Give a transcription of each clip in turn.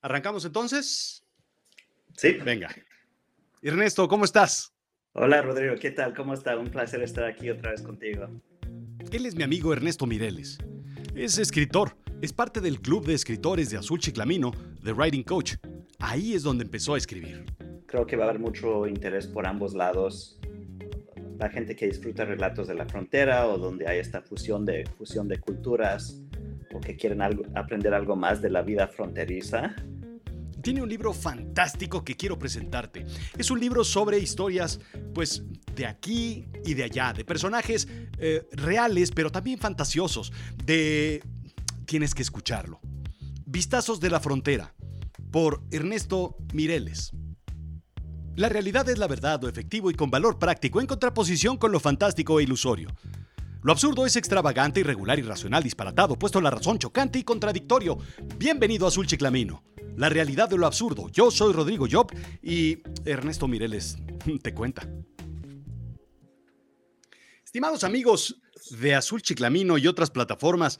¿Arrancamos entonces? Sí. Venga. Ernesto, ¿cómo estás? Hola Rodrigo, ¿qué tal? ¿Cómo está? Un placer estar aquí otra vez contigo. Él es mi amigo Ernesto Mireles. Es escritor, es parte del club de escritores de Azul Chiclamino, The Writing Coach. Ahí es donde empezó a escribir. Creo que va a haber mucho interés por ambos lados. La gente que disfruta relatos de la frontera o donde hay esta fusión de, fusión de culturas o que quieren algo, aprender algo más de la vida fronteriza tiene un libro fantástico que quiero presentarte. Es un libro sobre historias, pues, de aquí y de allá, de personajes eh, reales, pero también fantasiosos, de... Tienes que escucharlo. Vistazos de la Frontera, por Ernesto Mireles. La realidad es la verdad, lo efectivo y con valor práctico, en contraposición con lo fantástico e ilusorio. Lo absurdo es extravagante, irregular, irracional, disparatado, puesto la razón, chocante y contradictorio. Bienvenido a Azul Chiclamino. La realidad de lo absurdo. Yo soy Rodrigo Job y Ernesto Mireles te cuenta. Estimados amigos de Azul Chiclamino y otras plataformas,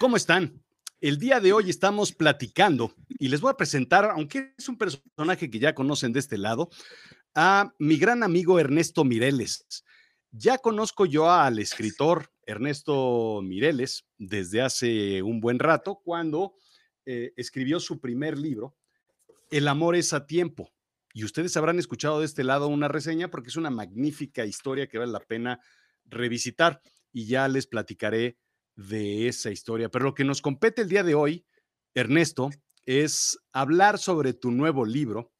¿cómo están? El día de hoy estamos platicando y les voy a presentar, aunque es un personaje que ya conocen de este lado, a mi gran amigo Ernesto Mireles. Ya conozco yo al escritor Ernesto Mireles desde hace un buen rato, cuando eh, escribió su primer libro, El amor es a tiempo. Y ustedes habrán escuchado de este lado una reseña porque es una magnífica historia que vale la pena revisitar y ya les platicaré de esa historia. Pero lo que nos compete el día de hoy, Ernesto, es hablar sobre tu nuevo libro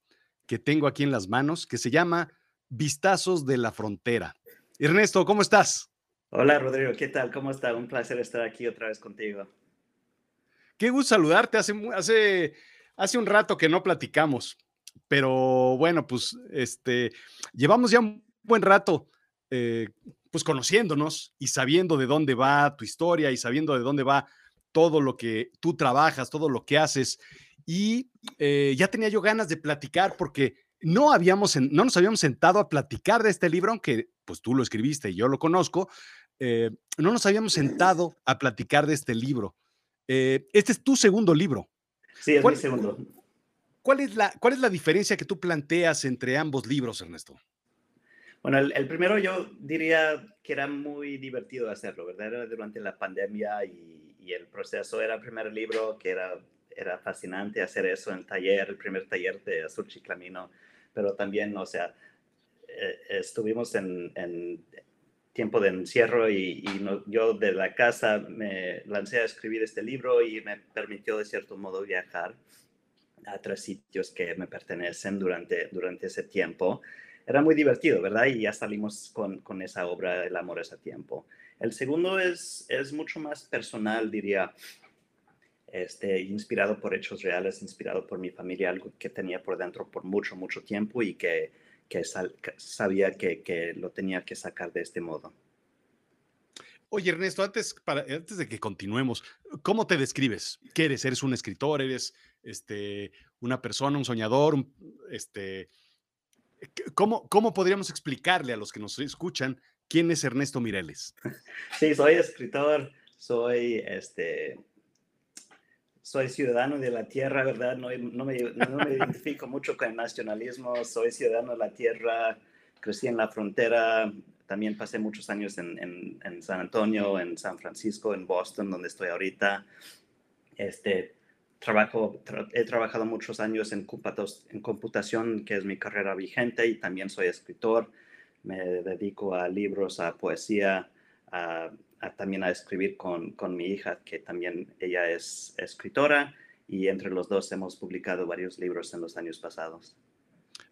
que tengo aquí en las manos, que se llama Vistazos de la Frontera. Ernesto, ¿cómo estás? Hola Rodrigo, ¿qué tal? ¿Cómo está? Un placer estar aquí otra vez contigo. Qué gusto saludarte. Hace, hace, hace un rato que no platicamos, pero bueno, pues este, llevamos ya un buen rato eh, pues conociéndonos y sabiendo de dónde va tu historia y sabiendo de dónde va todo lo que tú trabajas, todo lo que haces. Y eh, ya tenía yo ganas de platicar porque no, habíamos, no nos habíamos sentado a platicar de este libro, aunque pues tú lo escribiste y yo lo conozco. Eh, no nos habíamos sentado a platicar de este libro. Eh, este es tu segundo libro. Sí, es mi segundo. ¿cuál es, la, ¿Cuál es la diferencia que tú planteas entre ambos libros, Ernesto? Bueno, el, primero yo diría que era muy divertido hacerlo, ¿verdad? Era durante la pandemia y, el proceso era el primer libro que era, era fascinante hacer eso en el taller, el primer taller de Azul Chiclamino, pero también, o sea, eh, estuvimos en, tiempo de encierro y, yo de la casa me lancé a escribir este libro y me permitió de cierto modo viajar a tres sitios que me pertenecen durante, durante ese tiempo. Era muy divertido, ¿verdad? Y ya salimos con, con esa obra, El amor es a tiempo. El segundo es, es mucho más personal, diría, este, inspirado por hechos reales, inspirado por mi familia, algo que tenía por dentro por mucho, mucho tiempo y que que, sabía que, lo tenía que sacar de este modo. Oye, Ernesto, antes, para, antes de que continuemos, ¿cómo te describes? ¿Qué eres? ¿Eres un escritor? ¿Eres este, una persona, un soñador? este, ¿cómo, ¿Cómo podríamos explicarle a los que nos escuchan quién es Ernesto Mireles? Sí, soy escritor, soy este, soy ciudadano de la tierra, ¿verdad? No, no, me, identifico mucho con el nacionalismo, soy ciudadano de la tierra, crecí en la frontera, también pasé muchos años en, en, San Antonio, en San Francisco, en Boston, donde estoy ahorita. Este, trabajo, he trabajado muchos años en, en computación, que es mi carrera vigente, y también soy escritor. Me dedico a libros, a poesía, a también a escribir con, con, mi hija, que también ella es escritora, y entre los dos hemos publicado varios libros en los años pasados.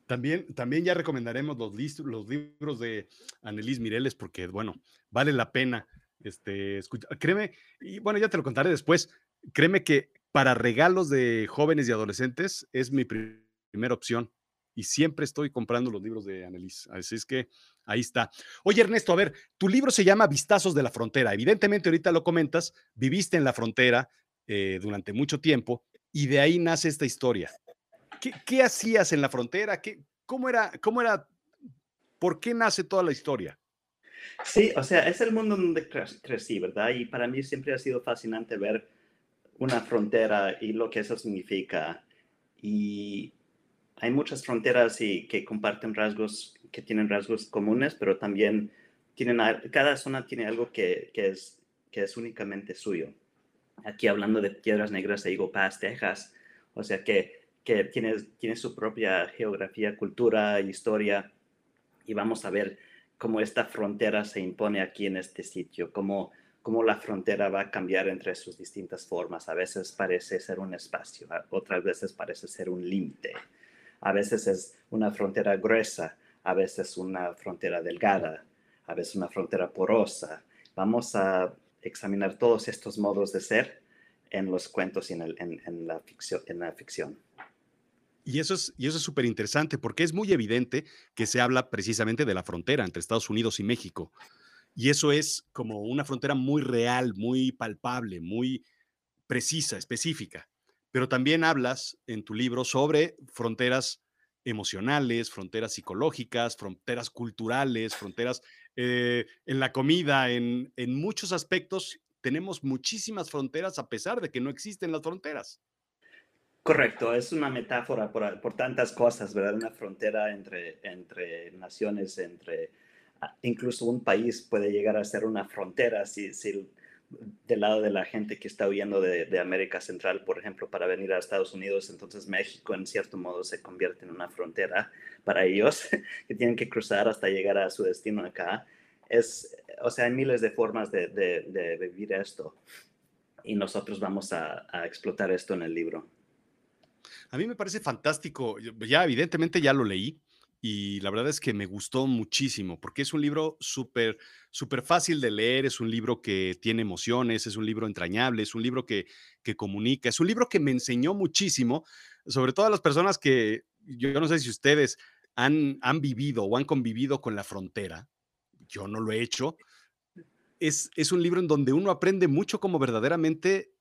También, también ya recomendaremos los, los libros de Annelise Mireles porque, bueno, vale la pena este, escuchar. Créeme, y bueno, ya te lo contaré después, créeme que para regalos de jóvenes y adolescentes es mi primera opción y siempre estoy comprando los libros de Annelise. Así es que ahí está. Oye, Ernesto, a ver, tu libro se llama Vistazos de la Frontera. Evidentemente, ahorita lo comentas, viviste en la frontera eh, durante mucho tiempo y de ahí nace esta historia. ¿Qué, hacías en la frontera? ¿Qué, cómo, era, ¿Cómo era? ¿Por qué nace toda la historia? Sí, o sea, es el mundo donde crecí, ¿verdad? Y para mí siempre ha sido fascinante ver una frontera y lo que eso significa y hay muchas fronteras y que comparten rasgos, que tienen rasgos comunes, pero también tienen, cada zona tiene algo que, que es, que es únicamente suyo. Aquí hablando de Piedras Negras de Eagle Pass, Texas, o sea que, que tiene, tiene su propia geografía, cultura, historia, y vamos a ver cómo esta frontera se impone aquí en este sitio, cómo, cómo la frontera va a cambiar entre sus distintas formas. A veces parece ser un espacio, otras veces parece ser un límite. A veces es una frontera gruesa, a veces una frontera delgada, a veces una frontera porosa. Vamos a examinar todos estos modos de ser en los cuentos y en, la, ficción, en la ficción. Y eso es y eso es súper interesante porque es muy evidente que se habla precisamente de la frontera entre Estados Unidos y México. Y eso es como una frontera muy real, muy palpable, muy precisa, específica. Pero también hablas en tu libro sobre fronteras emocionales, fronteras psicológicas, fronteras culturales, fronteras eh, en la comida, en, en muchos aspectos tenemos muchísimas fronteras a pesar de que no existen las fronteras. Correcto, es una metáfora por, tantas cosas, ¿verdad? Una frontera entre, entre naciones, entre ah, incluso un país puede llegar a ser una frontera si, si del lado de la gente que está huyendo de, América Central, por ejemplo, para venir a Estados Unidos, entonces México en cierto modo se convierte en una frontera para ellos que tienen que cruzar hasta llegar a su destino acá. Es, o sea, hay miles de formas de, de, vivir esto y nosotros vamos a explotar esto en el libro. A mí me parece fantástico. Ya, evidentemente, ya lo leí y la verdad es que me gustó muchísimo porque es un libro súper, súper fácil de leer, es un libro que tiene emociones, es un libro entrañable, es un libro que, que comunica, es un libro que me enseñó muchísimo, sobre todo a las personas que yo no sé si ustedes han, han vivido o han convivido con la frontera, yo no lo he hecho. Es, es un libro en donde uno aprende mucho como verdaderamente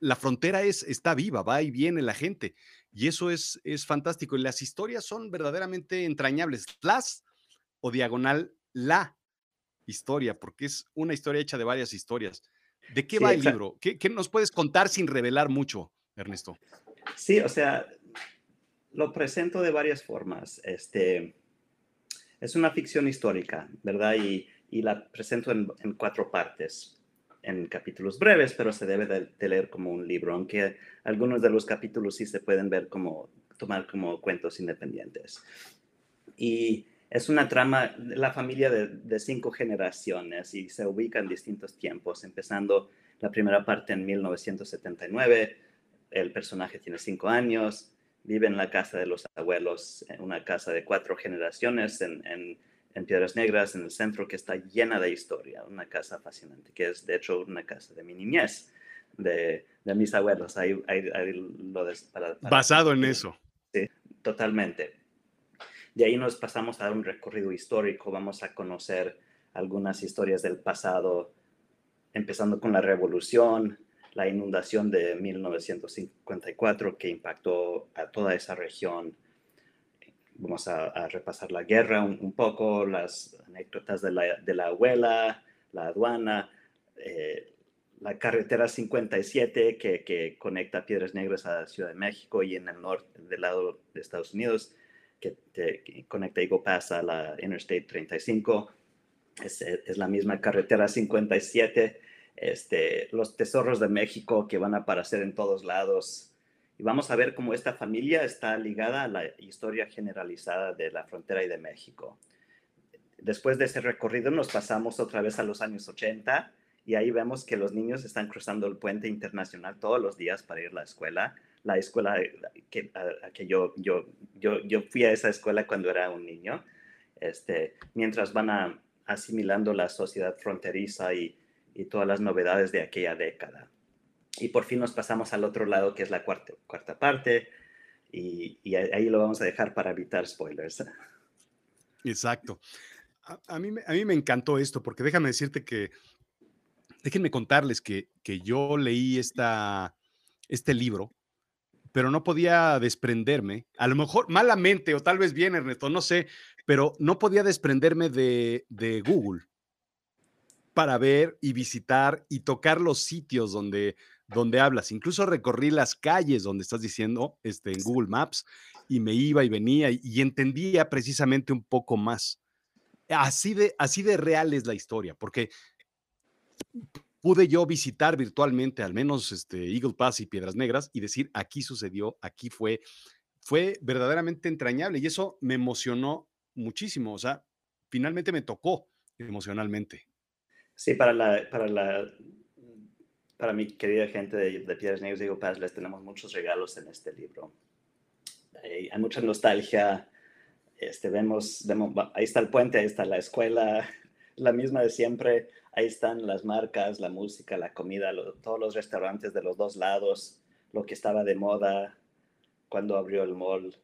la frontera es, está viva, va y viene la gente. Y eso es, es fantástico. Y las historias son verdaderamente entrañables. Las o diagonal la historia, porque es una historia hecha de varias historias. ¿De qué va el libro? ¿Qué, ¿Qué, nos puedes contar sin revelar mucho, Ernesto? Sí, o sea, lo presento de varias formas. Este, es una ficción histórica, ¿verdad? Y, y la presento en, en cuatro partes en capítulos breves, pero se debe de, leer como un libro, aunque algunos de los capítulos sí se pueden ver como, tomar como cuentos independientes. Y es una trama, la familia de, de, cinco generaciones y se ubica en distintos tiempos, empezando la primera parte en 1979, el personaje tiene cinco años, vive en la casa de los abuelos, una casa de cuatro generaciones en, en en Piedras Negras, en el centro, que está llena de historia, una casa fascinante, que es de hecho una casa de mi niñez, de, de mis abuelos. Lo Basado en eso. Sí, totalmente. De ahí nos pasamos a un recorrido histórico, vamos a conocer algunas historias del pasado, empezando con la revolución, la inundación de 1954 que impactó a toda esa región, vamos a, repasar la guerra un, poco, las anécdotas de la, de la abuela, la aduana, eh, la carretera 57 que, que, conecta Piedras Negras a Ciudad de México y en el norte del lado de Estados Unidos, que, te, conecta Eagle Pass a la Interstate 35. Es, es, la misma carretera 57. Este, los tesoros de México que van a aparecer en todos lados y vamos a ver cómo esta familia está ligada a la historia generalizada de la frontera y de México. Después de ese recorrido nos pasamos otra vez a los años 80 y ahí vemos que los niños están cruzando el puente internacional todos los días para ir a la escuela. La escuela que, yo, yo, yo, yo fui a esa escuela cuando era un niño, este, mientras van asimilando la sociedad fronteriza y, y todas las novedades de aquella década. Y por fin nos pasamos al otro lado, que es la cuarta, cuarta parte, y, ahí lo vamos a dejar para evitar spoilers. Exacto. A, mí, a mí me encantó esto, porque déjame decirte que, déjenme contarles que, que yo leí esta, este libro, pero no podía desprenderme, a lo mejor malamente o tal vez bien, Ernesto, no sé, pero no podía desprenderme de, de Google para ver y visitar y tocar los sitios donde, donde hablas. Incluso recorrí las calles donde estás diciendo este, en Google Maps y me iba y venía y, entendía precisamente un poco más. Así de, así de real es la historia, porque pude yo visitar virtualmente al menos este, Eagle Pass y Piedras Negras y decir, aquí sucedió, aquí fue, fue verdaderamente entrañable y eso me emocionó muchísimo, o sea, finalmente me tocó emocionalmente. Sí, para la, para la, para mi querida gente de, Piedras Negras Eagle Pass les tenemos muchos regalos en este libro. Hay, mucha nostalgia, este, vemos, vemos, ahí está el puente, ahí está la escuela, la misma de siempre ahí están las marcas, la música, la comida, todos los restaurantes de los dos lados, lo que estaba de moda cuando abrió el mall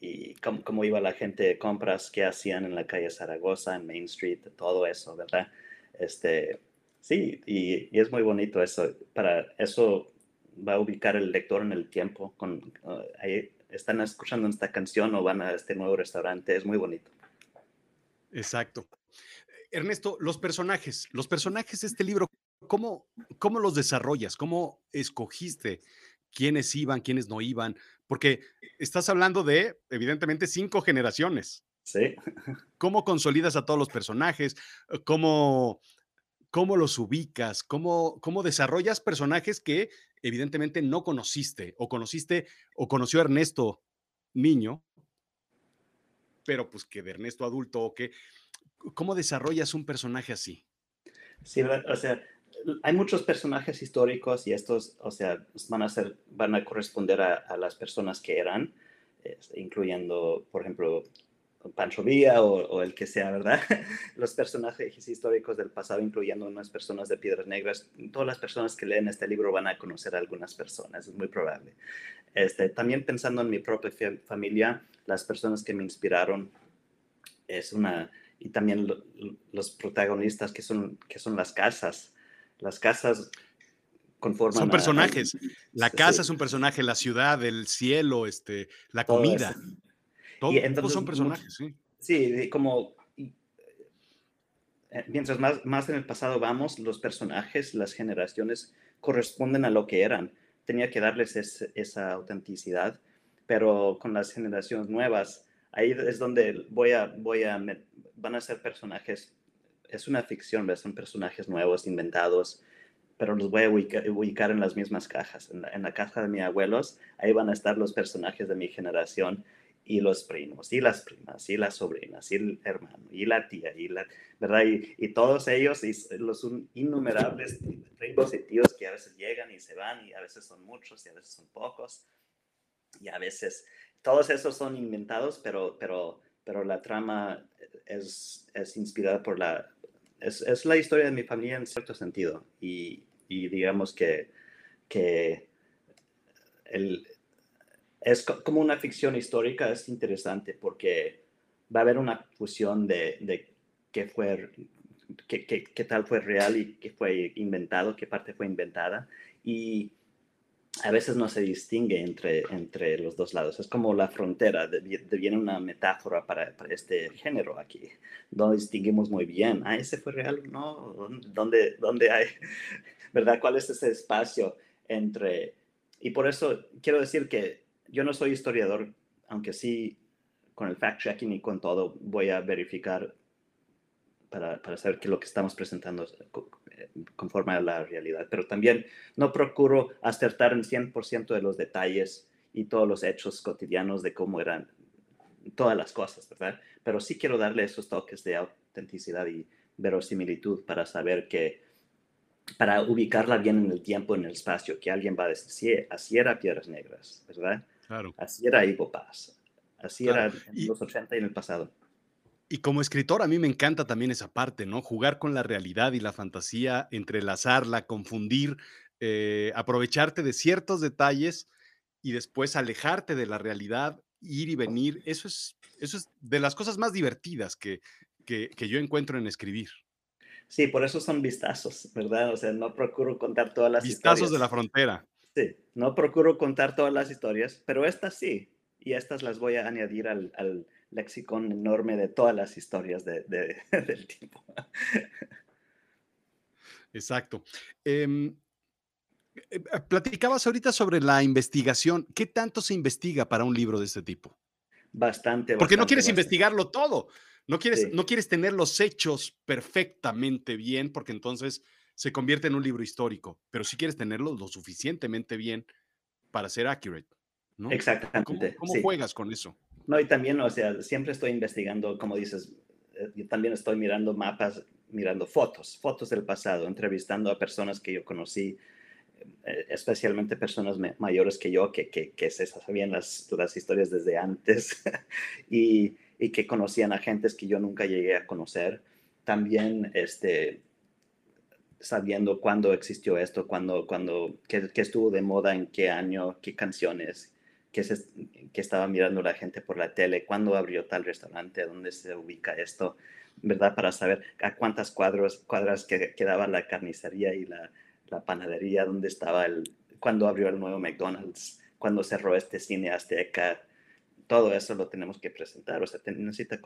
y cómo, iba la gente de compras, qué hacían en la calle Zaragoza, en Main Street, todo eso, ¿verdad? Este, sí, y, es muy bonito eso. Para eso va a ubicar el lector en el tiempo. Con, uh, ahí están escuchando esta canción o van a este nuevo restaurante, es muy bonito. Exacto. Ernesto, los personajes, los personajes de este libro, ¿cómo, cómo los desarrollas? ¿Cómo escogiste quiénes iban, quiénes no iban? Porque estás hablando de, evidentemente, cinco generaciones. Sí. ¿Cómo consolidas a todos los personajes? ¿Cómo, cómo los ubicas? ¿Cómo, ¿Cómo desarrollas personajes que evidentemente no conociste o conociste o conoció Ernesto niño, pero pues que de Ernesto adulto o que ¿Cómo desarrollas un personaje así? Sí, o sea, hay muchos personajes históricos y estos, o sea, van a ser, van a corresponder a, las personas que eran, este, incluyendo, por ejemplo, Pancho Villa o, el que sea, ¿verdad? Los personajes históricos del pasado, incluyendo unas personas de Piedras Negras. Todas las personas que leen este libro van a conocer a algunas personas, es muy probable. Este, también pensando en mi propia familia, las personas que me inspiraron, es una, y también los protagonistas que son, que son las casas. Las casas conforman... Son personajes. la casa es un personaje, la ciudad, el cielo, este, la comida. Todos son personajes, sí. Sí, como... Eh, mientras más, más en el pasado vamos, los personajes, las generaciones corresponden a lo que eran. Tenía que darles esa autenticidad, pero con las generaciones nuevas, ahí es donde voy a, voy a, van a ser personajes, es una ficción, son personajes nuevos, inventados, pero los voy a ubicar, en las mismas cajas. En la, caja de mis abuelos, ahí van a estar los personajes de mi generación y los primos, y las primas, y las sobrinas, y el hermano, y la tía, y la, ¿verdad? Y, todos ellos, y los innumerables primos y tíos que a veces llegan y se van, y a veces son muchos, y a veces son pocos, y a veces todos esos son inventados, pero, pero, pero la trama es, es inspirada por la... Es, es, la historia de mi familia en cierto sentido. Y, y digamos que, que el, es como una ficción histórica, es interesante porque va a haber una fusión de, de qué fue, qué, qué, qué, tal fue real y qué fue inventado, qué parte fue inventada. Y a veces no se distingue entre, entre los dos lados. Es como la frontera, deviene una metáfora para, para, este género aquí. No distinguimos muy bien, ah, ese fue real, no, ¿dónde, dónde hay, verdad? ¿Cuál es ese espacio entre... Y por eso quiero decir que yo no soy historiador, aunque sí con el fact-checking y con todo voy a verificar para, para saber que lo que estamos presentando conforme a la realidad, pero también no procuro acertar en 100% de los detalles y todos los hechos cotidianos de cómo eran todas las cosas, ¿verdad? Pero sí quiero darle esos toques de autenticidad y verosimilitud para saber que, para ubicarla bien en el tiempo, en el espacio, que alguien va a decir, sí, así era Piedras Negras, ¿verdad? Claro. Así era Ivo Paz, así era en los 80 y en el pasado. Y como escritor, a mí me encanta también esa parte, ¿no? Jugar con la realidad y la fantasía, entrelazarla, confundir, eh, aprovecharte de ciertos detalles y después alejarte de la realidad, ir y venir. Eso es, eso es de las cosas más divertidas que, que, que yo encuentro en escribir. Sí, por eso son vistazos, ¿verdad? O sea, no procuro contar todas las historias. Vistazos de la frontera. Sí, no procuro contar todas las historias, pero estas sí. Y estas las voy a añadir al, al lexicón enorme de todas las historias de, del tipo. Exacto. Em, Eh, eh, platicabas ahorita sobre la investigación. ¿Qué tanto se investiga para un libro de este tipo? Bastante. Porque no quieres investigarlo todo. No quieres, no quieres tener los hechos perfectamente bien, porque entonces se convierte en un libro histórico. Pero sí quieres tenerlo lo suficientemente bien para ser accurate. ¿no? Exactamente. ¿Cómo, juegas con eso? No, y también, o sea, siempre estoy investigando, como dices, eh, yo también estoy mirando mapas, mirando fotos, fotos del pasado, entrevistando a personas que yo conocí, eh, especialmente personas mayores que yo, que, que, que se sabían las, las historias desde antes y, y, que conocían a gentes que yo nunca llegué a conocer. También, este, sabiendo cuándo existió esto, cuándo, cuándo, qué, qué estuvo de moda, en qué año, qué canciones, qué, se, qué estaba mirando la gente por la tele, cuándo abrió tal restaurante, dónde se ubica esto, ¿verdad? Para saber a cuántas cuadros, cuadras que, quedaba la carnicería y la, la panadería, dónde estaba el, cuándo abrió el nuevo McDonald's, cuándo cerró este cine azteca, todo eso lo tenemos que presentar, o sea, necesita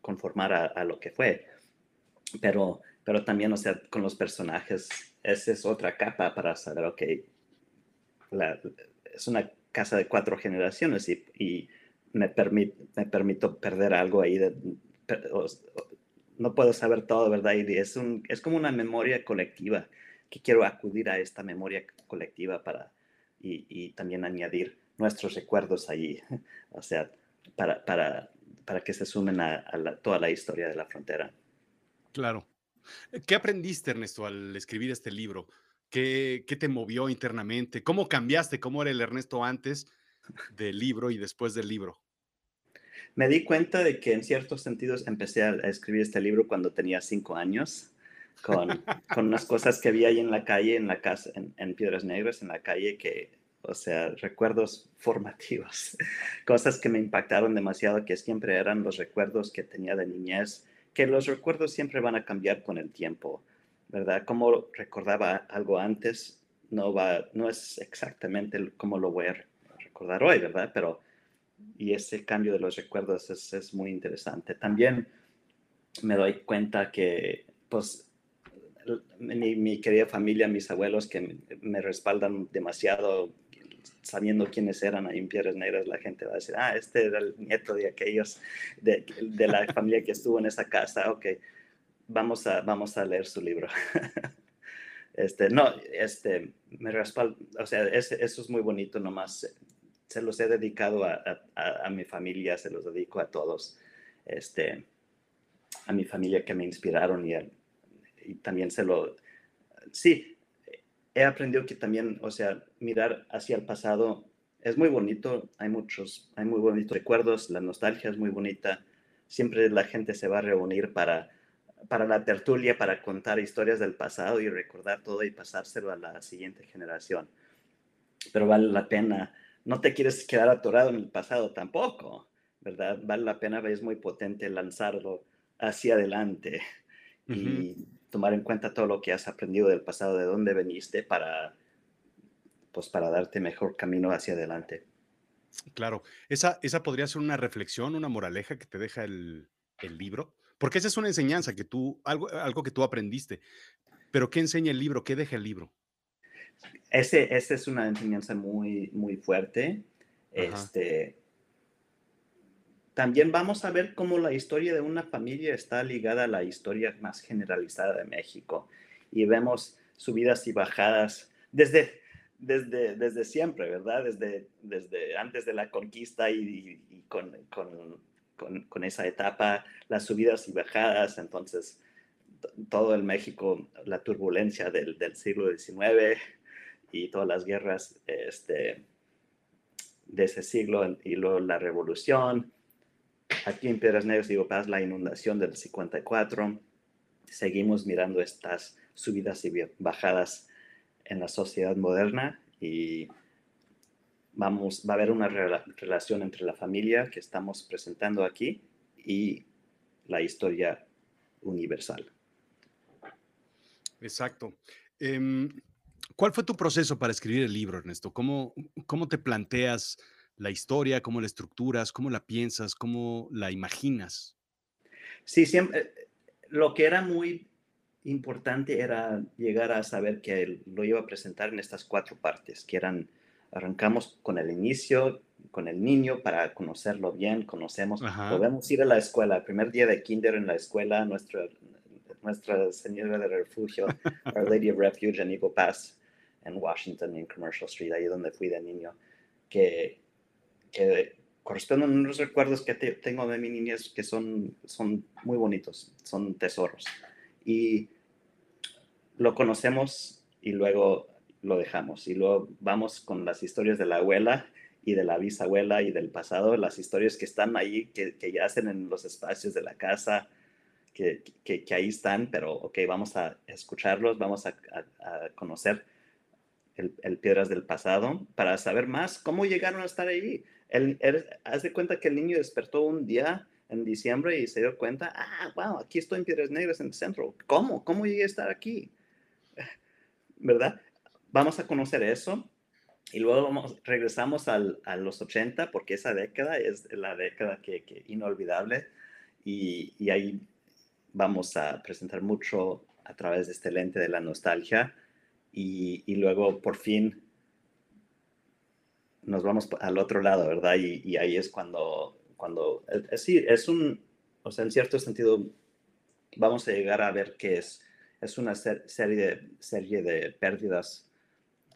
conformar a lo que fue. Pero pero también, o sea, con los personajes, esa es otra capa para saber, ok, es una casa de cuatro generaciones y, y me, me permito perder algo ahí. De, no puedo saber todo, ¿verdad? Y es, un, es como una memoria colectiva, que quiero acudir a esta memoria colectiva para, y, y también añadir nuestros recuerdos allí, o sea, para, para, para que se sumen a, a toda la historia de la frontera. Claro. ¿Qué aprendiste, Ernesto, al escribir este libro? ¿Qué, ¿Qué, te movió internamente? ¿Cómo cambiaste? ¿Cómo era el Ernesto antes del libro y después del libro? Me di cuenta de que en ciertos sentidos empecé a escribir este libro cuando tenía cinco años, con, con unas cosas que vi ahí en la calle, en la casa, en, en Piedras Negras, en la calle, que, o sea, recuerdos formativos, cosas que me impactaron demasiado, que siempre eran los recuerdos que tenía de niñez que los recuerdos siempre van a cambiar con el tiempo, ¿verdad? Como recordaba algo antes, no, va, no es exactamente como lo voy a recordar hoy, ¿verdad? Pero, y ese cambio de los recuerdos es, es muy interesante. También me doy cuenta que, pues, mi, mi, querida familia, mis abuelos que me respaldan demasiado sabiendo quiénes eran ahí en Piedras Negras, la gente va a decir, ah, este era el nieto de aquellos, de, de la familia que estuvo en esa casa, ok, vamos a, vamos a leer su libro. este, no, este, me respaldo, o sea, eso es muy bonito nomás, se los he dedicado a, a, a, mi familia, se los dedico a todos, este, a mi familia que me inspiraron y, y también se lo, sí, he aprendido que también, o sea, mirar hacia el pasado es muy bonito, hay muchos, hay muy bonitos recuerdos, la nostalgia es muy bonita, siempre la gente se va a reunir para, para la tertulia, para contar historias del pasado y recordar todo y pasárselo a la siguiente generación. Pero vale la pena, no te quieres quedar atorado en el pasado tampoco, ¿verdad? Vale la pena, es muy potente lanzarlo hacia adelante. Y tomar en cuenta todo lo que has aprendido del pasado, de dónde veniste para, pues para darte mejor camino hacia adelante. Claro, esa, esa podría ser una reflexión, una moraleja que te deja el, el libro, porque esa es una enseñanza que tú, algo, algo que tú aprendiste. Pero ¿qué enseña el libro? ¿Qué deja el libro? Ese, esa es una enseñanza muy, muy fuerte. Este, también vamos a ver cómo la historia de una familia está ligada a la historia más generalizada de México. Y vemos subidas y bajadas desde, desde, desde siempre, ¿verdad? Desde, desde antes de la conquista y, con, con, con, esa etapa, las subidas y bajadas. Entonces, todo el México, la turbulencia del, del siglo XIX y todas las guerras este, de ese siglo y luego la revolución Aquí en Piedras Negras, digo, pasa la inundación del 54. Seguimos mirando estas subidas y bajadas en la sociedad moderna y vamos, va a haber una relación entre la familia que estamos presentando aquí y la historia universal. Exacto. Em, ¿Cuál fue tu proceso para escribir el libro, Ernesto? ¿Cómo, cómo te planteas la historia, cómo la estructuras, cómo la piensas, cómo la imaginas. Sí, siempre, lo que era muy importante era llegar a saber que lo iba a presentar en estas cuatro partes, que eran, arrancamos con el inicio, con el niño para conocerlo bien, conocemos, podemos ir a la escuela, el primer día de kinder en la escuela, nuestra, nuestra Señora de Refugio, Our Lady of Refuge en Eagle Pass, en Washington, en Commercial Street, ahí donde fui de niño, que, que corresponden a unos recuerdos que tengo de mi niñez que son, son muy bonitos, son tesoros. Y lo conocemos y luego lo dejamos. Y luego vamos con las historias de la abuela y de la bisabuela y del pasado, las historias que están ahí, que, que hacen en los espacios de la casa, que, que, ahí están, pero ok, vamos a escucharlos, vamos a, conocer el, el, Piedras del Pasado para saber más cómo llegaron a estar ahí. El, haz de cuenta que el niño despertó un día en diciembre y se dio cuenta, ah, wow, aquí estoy en Piedras Negras en el centro. ¿Cómo? ¿Cómo llegué a estar aquí? ¿Verdad? Vamos a conocer eso y luego vamos, regresamos al, a los 80 porque esa década es la década que, que inolvidable y, y, ahí vamos a presentar mucho a través de este lente de la nostalgia y, y luego por fin nos vamos al otro lado, ¿verdad? Y, y ahí es cuando, cuando, es, decir, es un, o sea, en cierto sentido, vamos a llegar a ver que es, es una serie, de, serie de pérdidas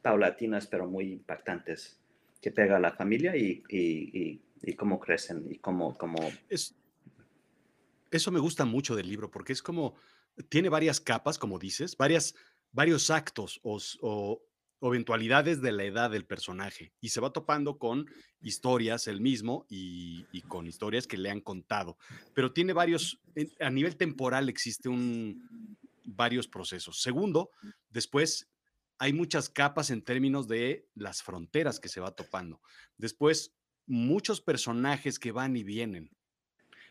paulatinas, pero muy impactantes, que pega a la familia y, y, y, cómo crecen y cómo... cómo... Es, eso me gusta mucho del libro, porque es como, tiene varias capas, como dices, varias, varios actos o, o, de la edad del personaje y se va topando con historias él mismo y, con historias que le han contado. Pero tiene varios, a nivel temporal existe un, varios procesos. Segundo, después hay muchas capas en términos de las fronteras que se va topando. Después, muchos personajes que van y vienen.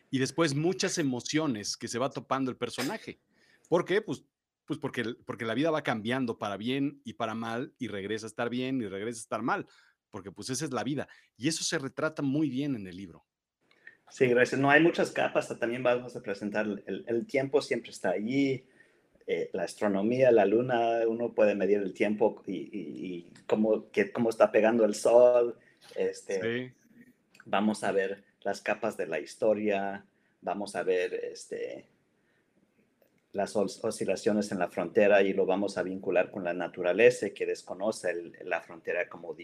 Y después muchas emociones que se va topando el personaje. ¿Por qué? Pues pues porque, porque la vida va cambiando para bien y para mal y regresa a estar bien y regresa a estar mal, porque pues esa es la vida. Y eso se retrata muy bien en el libro. Sí, gracias. No hay muchas capas, también vamos a presentar, el, tiempo siempre está allí, eh, la astronomía, la luna, uno puede medir el tiempo y, cómo, que, cómo está pegando el sol. Este, Vamos a ver las capas de la historia, vamos a ver este, las oscilaciones en la frontera y lo vamos a vincular con la naturaleza que desconoce la frontera como,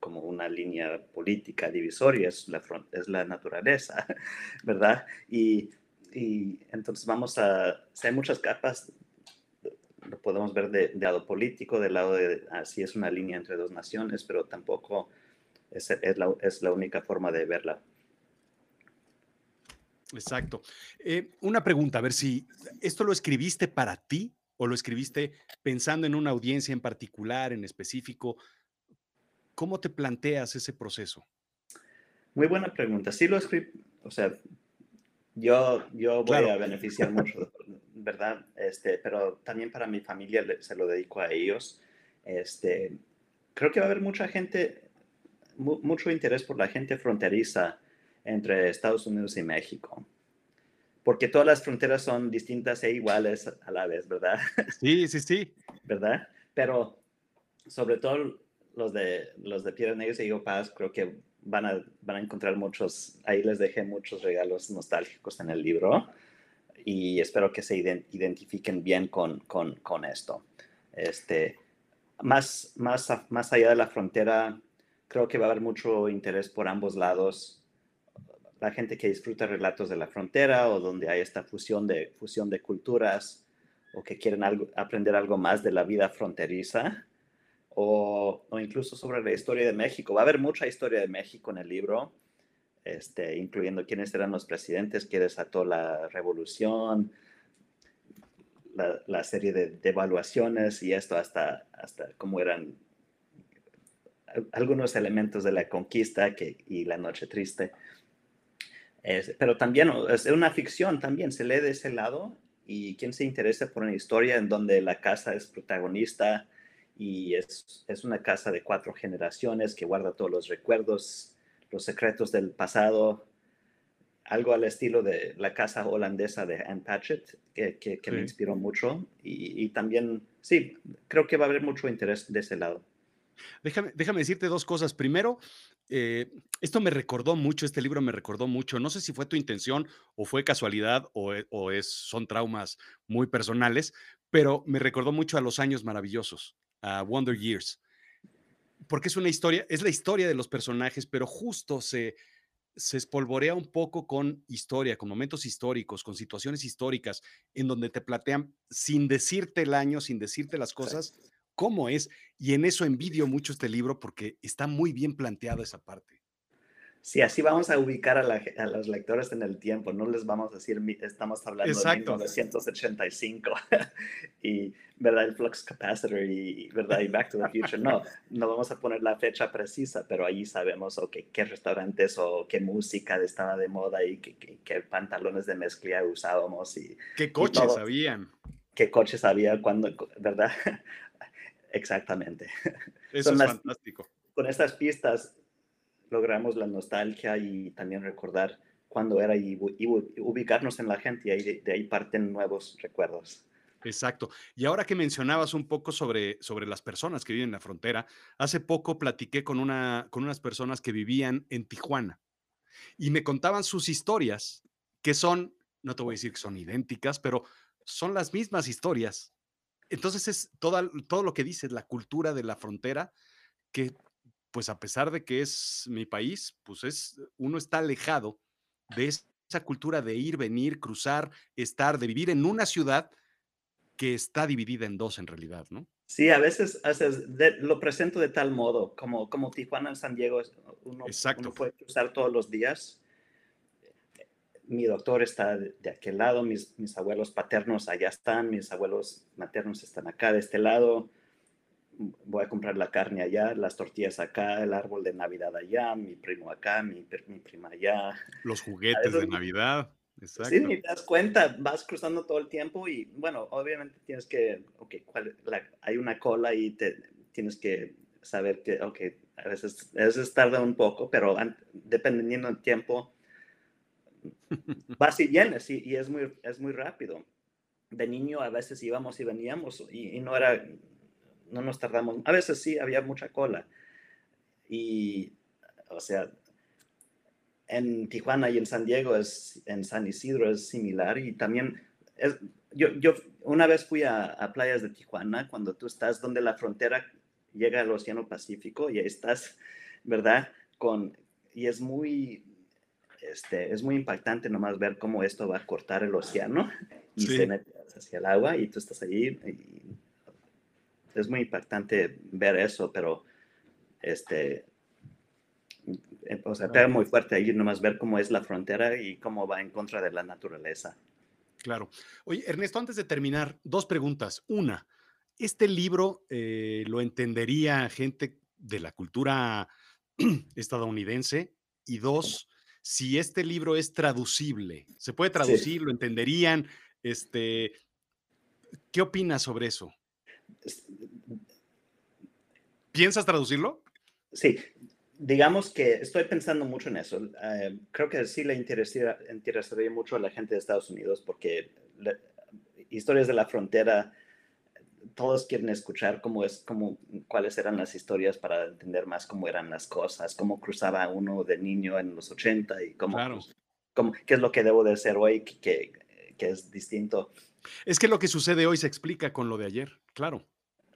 como una línea política divisoria, es la, es la naturaleza, ¿verdad? Y, y entonces vamos a, hay muchas capas, lo podemos ver de, lado político, del lado de, así es una línea entre dos naciones, pero tampoco es, es, la, es la única forma de verla Exacto. Eh, una pregunta, a ver si esto lo escribiste para ti o lo escribiste pensando en una audiencia en particular, en específico. ¿Cómo te planteas ese proceso? Muy buena pregunta. Sí lo escribí, o sea, yo, yo voy a beneficiar mucho, ¿verdad? Este, pero también para mi familia se lo dedico a ellos. Este, creo que va a haber mucha gente, mucho interés por la gente fronteriza entre Estados Unidos y México. Porque todas las fronteras son distintas e iguales a la vez, ¿verdad? Sí, sí, sí. ¿Verdad? Pero sobre todo los de, los de Piedras Negras y Higo Paz, creo que van a, van a encontrar muchos, ahí les dejé muchos regalos nostálgicos en el libro y espero que se identifiquen bien con, con, con esto. Este, más, más, más allá de la frontera, creo que va a haber mucho interés por ambos lados la gente que disfruta relatos de la frontera o donde hay esta fusión de, fusión de culturas o que quieren algo, aprender algo más de la vida fronteriza o, o, incluso sobre la historia de México. Va a haber mucha historia de México en el libro, este, incluyendo quiénes eran los presidentes que desató la revolución, la, la serie de devaluaciones y esto hasta, hasta cómo eran algunos elementos de la conquista que, y la noche triste pero también es una ficción, también se lee de ese lado y quien se interesa por una historia en donde la casa es protagonista y es, es una casa de cuatro generaciones que guarda todos los recuerdos, los secretos del pasado. algo al estilo de la casa holandesa de Anne Patchett, que, que, me inspiró mucho. Y, también, sí, creo que va a haber mucho interés de ese lado. Déjame, déjame decirte dos cosas. Primero, eh, esto me recordó mucho, este libro me recordó mucho. No sé si fue tu intención o fue casualidad o, e, o es, son traumas muy personales, pero me recordó mucho a Los Años Maravillosos, a Wonder Years porque es una historia, es la historia de los personajes, pero justo se, se espolvorea un poco con historia, con momentos históricos, con situaciones históricas, en donde te platean sin decirte el año, sin decirte las cosas, cómo es. Y en eso envidio mucho este libro porque está muy bien planteada esa parte. Sí, así vamos a ubicar a, los lectores en el tiempo, no les vamos a decir, estamos hablando de 1985 y, ¿verdad? El flux capacitor y, ¿verdad? Y Back to the Future. No, no vamos a poner la fecha precisa, pero ahí sabemos, okay, qué restaurantes o qué música estaba de moda y qué, pantalones de mezclilla usábamos. Y, ¿Qué coches habían? ¿Qué coches había cuando, verdad? Exactamente. Eso es fantástico. Con estas pistas logramos la nostalgia y también recordar cuándo era y, ubicarnos en la gente y ahí, de, ahí parten nuevos recuerdos. Exacto. Y ahora que mencionabas un poco sobre, sobre las personas que viven en la frontera, hace poco platiqué con, una, con unas personas que vivían en Tijuana y me contaban sus historias, que son, no te voy a decir que son idénticas, pero son las mismas historias. Entonces es toda, todo lo que dices, la cultura de la frontera, que pues a pesar de que es mi país, pues es, uno está alejado de esa cultura de ir, venir, cruzar, estar, de vivir en una ciudad que está dividida en dos en realidad, ¿no? Sí, a veces, lo presento de tal modo, como, como Tijuana en San Diego, uno, uno, puede cruzar todos los días. Mi doctor está de, aquel lado, mis, mis abuelos paternos allá están, mis abuelos maternos están acá de este lado voy a comprar la carne allá, las tortillas acá, el árbol de Navidad allá, mi primo acá, mi, mi prima allá. Los juguetes de Navidad. Exacto. Sí, ni te das cuenta, vas cruzando todo el tiempo y bueno, obviamente tienes que, ok, hay una cola y te, tienes que saber que, ok, a veces, a veces tarda un poco, pero dependiendo del tiempo, vas y vienes y, y, es, muy, es muy rápido. De niño a veces íbamos y veníamos y no era, no nos tardamos. A veces sí, había mucha cola. Y, o sea, en Tijuana y en San Diego, es, en San Isidro es similar. Y también, es, yo, yo una vez fui a, a, playas de Tijuana, cuando tú estás donde la frontera llega al Océano Pacífico y estás, ¿verdad? Con, y es muy, este, es muy impactante nomás ver cómo esto va a cortar el océano y se mete hacia el agua y tú estás allí y es muy impactante ver eso, pero este, o sea, pega muy fuerte ahí nomás ver cómo es la frontera y cómo va en contra de la naturaleza. Claro. Oye, Ernesto, antes de terminar, dos preguntas. Una, ¿este libro eh, lo entendería gente de la cultura estadounidense? Y dos, si este libro es traducible, ¿se puede traducir? ¿Lo entenderían? Este, ¿Qué opinas sobre eso? ¿Piensas traducirlo? Sí, digamos que estoy pensando mucho en eso. Eh, creo que sí le interesaría, interesaría, mucho a la gente de Estados Unidos porque historias de la frontera, todos quieren escuchar cómo es, cómo, cuáles eran las historias para entender más cómo eran las cosas, cómo cruzaba uno de niño en los 80 y cómo, cómo qué es lo que debo de hacer hoy que, que es distinto. Es que lo que sucede hoy se explica con lo de ayer, claro.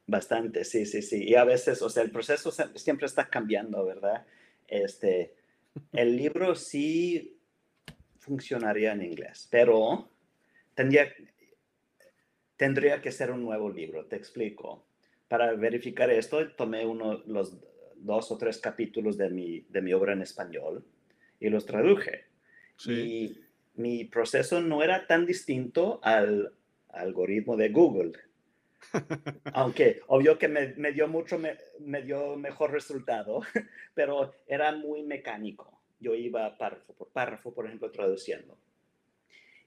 Bastante, sí, sí, sí. Y a veces, o sea, el proceso siempre está cambiando, ¿verdad? Este, el libro sí funcionaría en inglés, pero tendría, tendría que ser un nuevo libro, te explico. Para verificar esto, tomé uno, los dos o tres capítulos de mi, de mi obra en español y los traduje. Sí. Y mi proceso no era tan distinto al algoritmo de Google aunque obvio que me, me dio mucho, me, me, dio mejor resultado, pero era muy mecánico. Yo iba párrafo por párrafo, por ejemplo, traduciendo.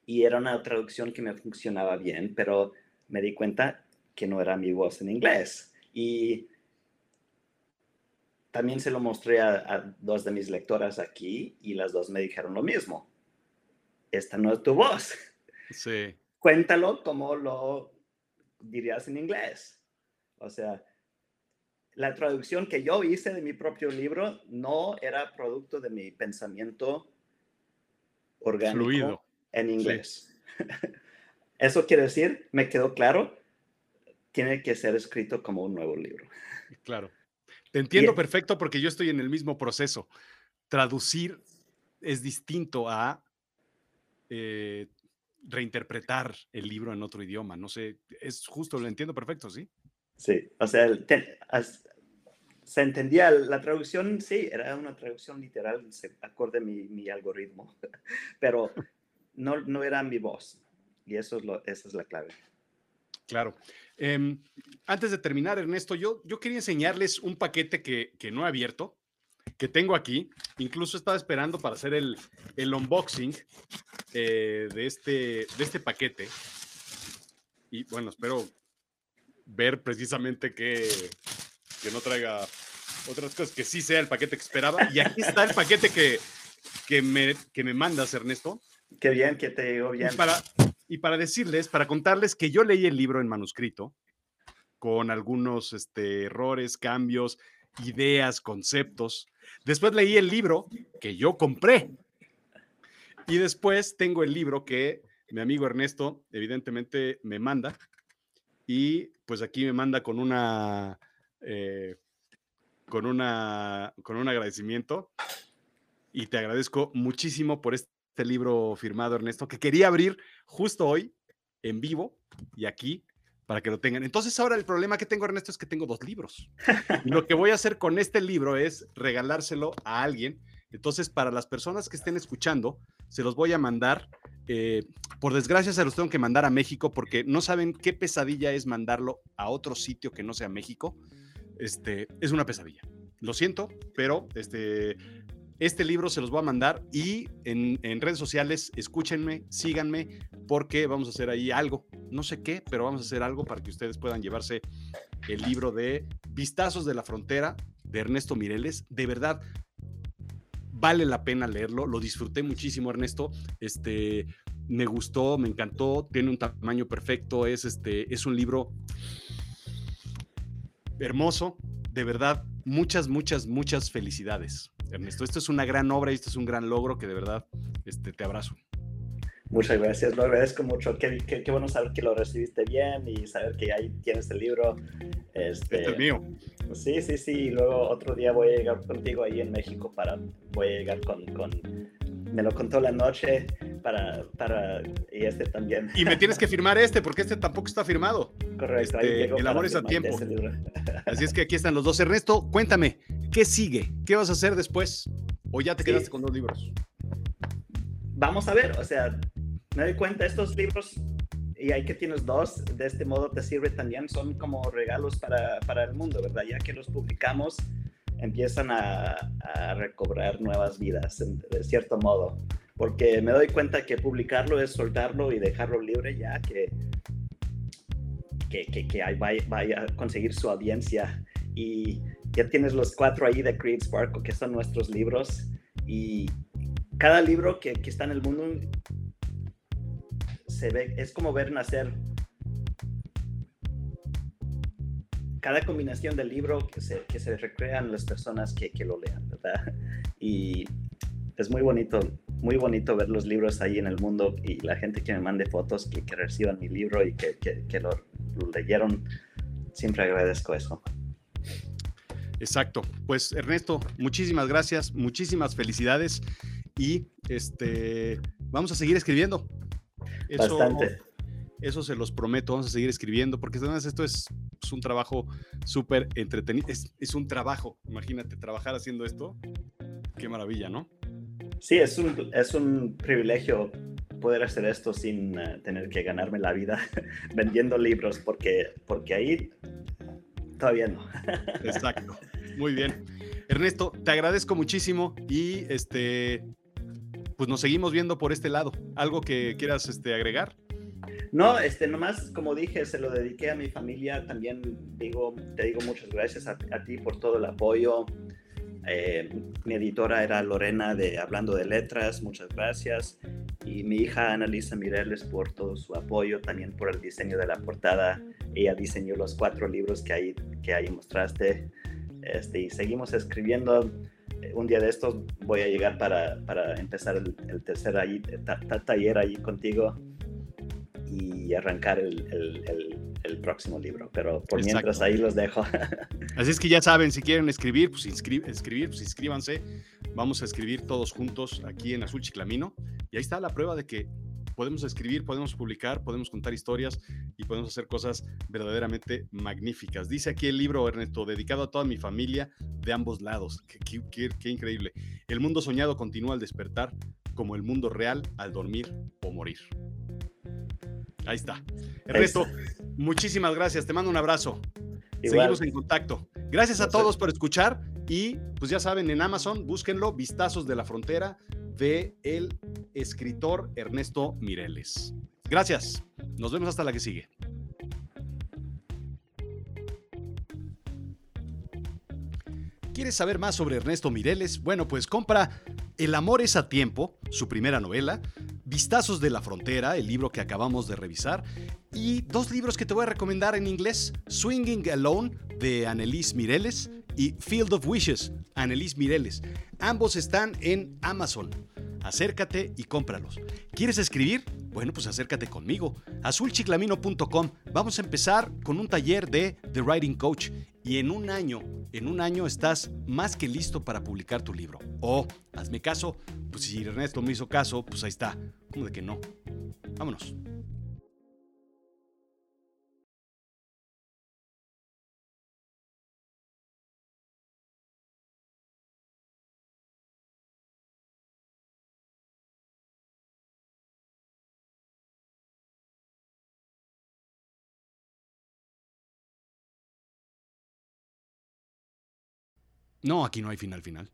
Y era una traducción que me funcionaba bien, pero me di cuenta que no era mi voz en inglés. Y también se lo mostré a, a dos de mis lectoras aquí y las dos me dijeron lo mismo. esta no es tu voz. Sí. Cuéntalo como lo dirías en inglés. O sea, la traducción que yo hice de mi propio libro no era producto de mi pensamiento orgánico en inglés. Eso quiere decir, me quedó claro, tiene que ser escrito como un nuevo libro. Claro. Te entiendo perfecto porque yo estoy en el mismo proceso. Traducir es distinto a eh, reinterpretar el libro en otro idioma. No sé, es justo, lo entiendo perfecto, ¿sí? Sí, o sea, se entendía la traducción, sí, era una traducción literal, se acorde mi, mi algoritmo, pero no, no era mi voz. Y eso es lo, esa es la clave. Claro. Em, antes de terminar, Ernesto, yo, yo quería enseñarles un paquete que, que no he abierto, que tengo aquí. Incluso estaba esperando para hacer el, el unboxing eh, de, este, de este paquete. Y bueno, espero ver precisamente que, que no traiga otras cosas, que sí sea el paquete que esperaba. Y aquí está el paquete que, que, me, que me mandas, Ernesto. Qué bien, que te digo bien. Y para, y para decirles, para contarles que yo leí el libro en manuscrito, con algunos este, errores, cambios, ideas, conceptos. Después leí el libro que yo compré. Y después tengo el libro que mi amigo Ernesto evidentemente me manda. Y pues aquí me manda con una... Eh, con, una, con un agradecimiento y te agradezco muchísimo por este libro firmado, Ernesto, que quería abrir justo hoy en vivo y aquí para que lo tengan. Entonces ahora el problema que tengo, Ernesto, es que tengo dos libros. lo que voy a hacer con este libro es regalárselo a alguien. Entonces, para las personas que estén escuchando, se los voy a mandar. Eh, por desgracia, se los tengo que mandar a México porque no saben qué pesadilla es mandarlo a otro sitio que no sea México. Este, es una pesadilla. Lo siento, pero este, este libro se los voy a mandar y en, redes sociales escúchenme, síganme, porque vamos a hacer ahí algo. No sé qué, pero vamos a hacer algo para que ustedes puedan llevarse el libro de Vistazos de la Frontera de Ernesto Mireles. De verdad, vale la pena leerlo. Lo disfruté muchísimo, Ernesto. Este, me gustó, me encantó, tiene un tamaño perfecto, es, este, es un libro hermoso, de verdad, muchas, muchas, muchas felicidades. Ernesto. Esto es una gran obra y esto es un gran logro que de verdad este, te abrazo. Muchas gracias, lo agradezco mucho. Qué, qué, bueno saber que lo recibiste bien y saber que ahí tienes el libro. Este, este, es mío. Sí, sí, sí. Y luego otro día voy a llegar contigo ahí en México para, voy a llegar con, con me lo contó la noche para, para, y este también. Y me tienes que firmar este, porque este tampoco está firmado. Correcto. Este, el amor es a tiempo. Así es que aquí están los dos. Ernesto, cuéntame, ¿qué sigue? ¿Qué vas a hacer después? ¿O ya te quedaste con dos libros? Vamos a ver, o sea, me doy cuenta, estos libros, y ahí que tienes dos, de este modo te sirve también, son como regalos para, para el mundo, ¿verdad? Ya que los publicamos, empiezan a, a recobrar nuevas vidas, de cierto modo. Porque me doy cuenta que publicarlo es soltarlo y dejarlo libre ya que, que, que, que vaya, a conseguir su audiencia. Y ya tienes los cuatro ahí de Create Sparkle, que son nuestros libros. Y cada libro que, que está en el mundo se ve, es como ver nacer cada combinación del libro que se, que se recrean las personas que, que, lo lean, ¿verdad? Y es muy bonito, muy bonito ver los libros ahí en el mundo y la gente que me mande fotos, que, que reciban mi libro y que, que lo, lo, leyeron. Siempre agradezco eso. Exacto. Pues Ernesto, muchísimas gracias, muchísimas felicidades y este vamos a seguir escribiendo. Bastante. Eso se los prometo, vamos a seguir escribiendo, porque además esto es, un trabajo súper entretenido, es, un trabajo, imagínate, trabajar haciendo esto, qué maravilla, ¿no? Sí, es un, es un privilegio poder hacer esto sin eh, tener que ganarme la vida vendiendo libros, porque, porque ahí todavía no. Exacto, muy bien. Ernesto, te agradezco muchísimo y este, pues nos seguimos viendo por este lado. ¿Algo que quieras este, agregar? No, este, nomás, como dije, se lo dediqué a mi familia. También digo, te digo muchas gracias a, ti por todo el apoyo. Eh, mi editora era Lorena de Hablando de Letras, muchas gracias. y mi hija Annalisa Mireles por todo su apoyo, también por el diseño de la portada. Ella diseñó los cuatro libros que ahí, que ahí mostraste. Este, y seguimos escribiendo. Un día de estos voy a llegar para, para empezar el, tercer ahí, taller ahí contigo y arrancar el, el, el próximo libro. Pero por mientras ahí los dejo. Así es que ya saben, si quieren escribir, pues escribir, pues inscríbanse. Vamos a escribir todos juntos aquí en Azul Chiclamino. Y ahí está la prueba de que podemos escribir, podemos publicar, podemos contar historias y podemos hacer cosas verdaderamente magníficas. Dice aquí el libro, Ernesto, dedicado a toda mi familia de ambos lados. Qué, qué increíble. El mundo soñado continúa al despertar, como el mundo real al dormir o morir. Ahí está. Ernesto, muchísimas gracias. Te mando un abrazo. Seguimos en contacto. Gracias a todos por escuchar y pues ya saben, en Amazon búsquenlo, Vistazos de la Frontera de el escritor Ernesto Mireles. Gracias. Nos vemos hasta la que sigue. ¿Quieres saber más sobre Ernesto Mireles? Bueno, pues compra El amor es a tiempo, su primera novela, Vistazos de la Frontera, el libro que acabamos de revisar, y dos libros que te voy a recomendar en inglés, Swinging Alone de Annelise Mireles y Field of Wishes, Annelise Mireles. Ambos están en Amazon. Acércate y cómpralos. ¿Quieres escribir? Bueno, pues acércate conmigo. azulchiclamino.com. Vamos a empezar con un taller de The Writing Coach y en un año, en un año estás más que listo para publicar tu libro. O, hazme caso, pues si Ernesto me hizo caso, pues ahí está. ¿Cómo de que no? Vámonos. No, aquí no hay final final.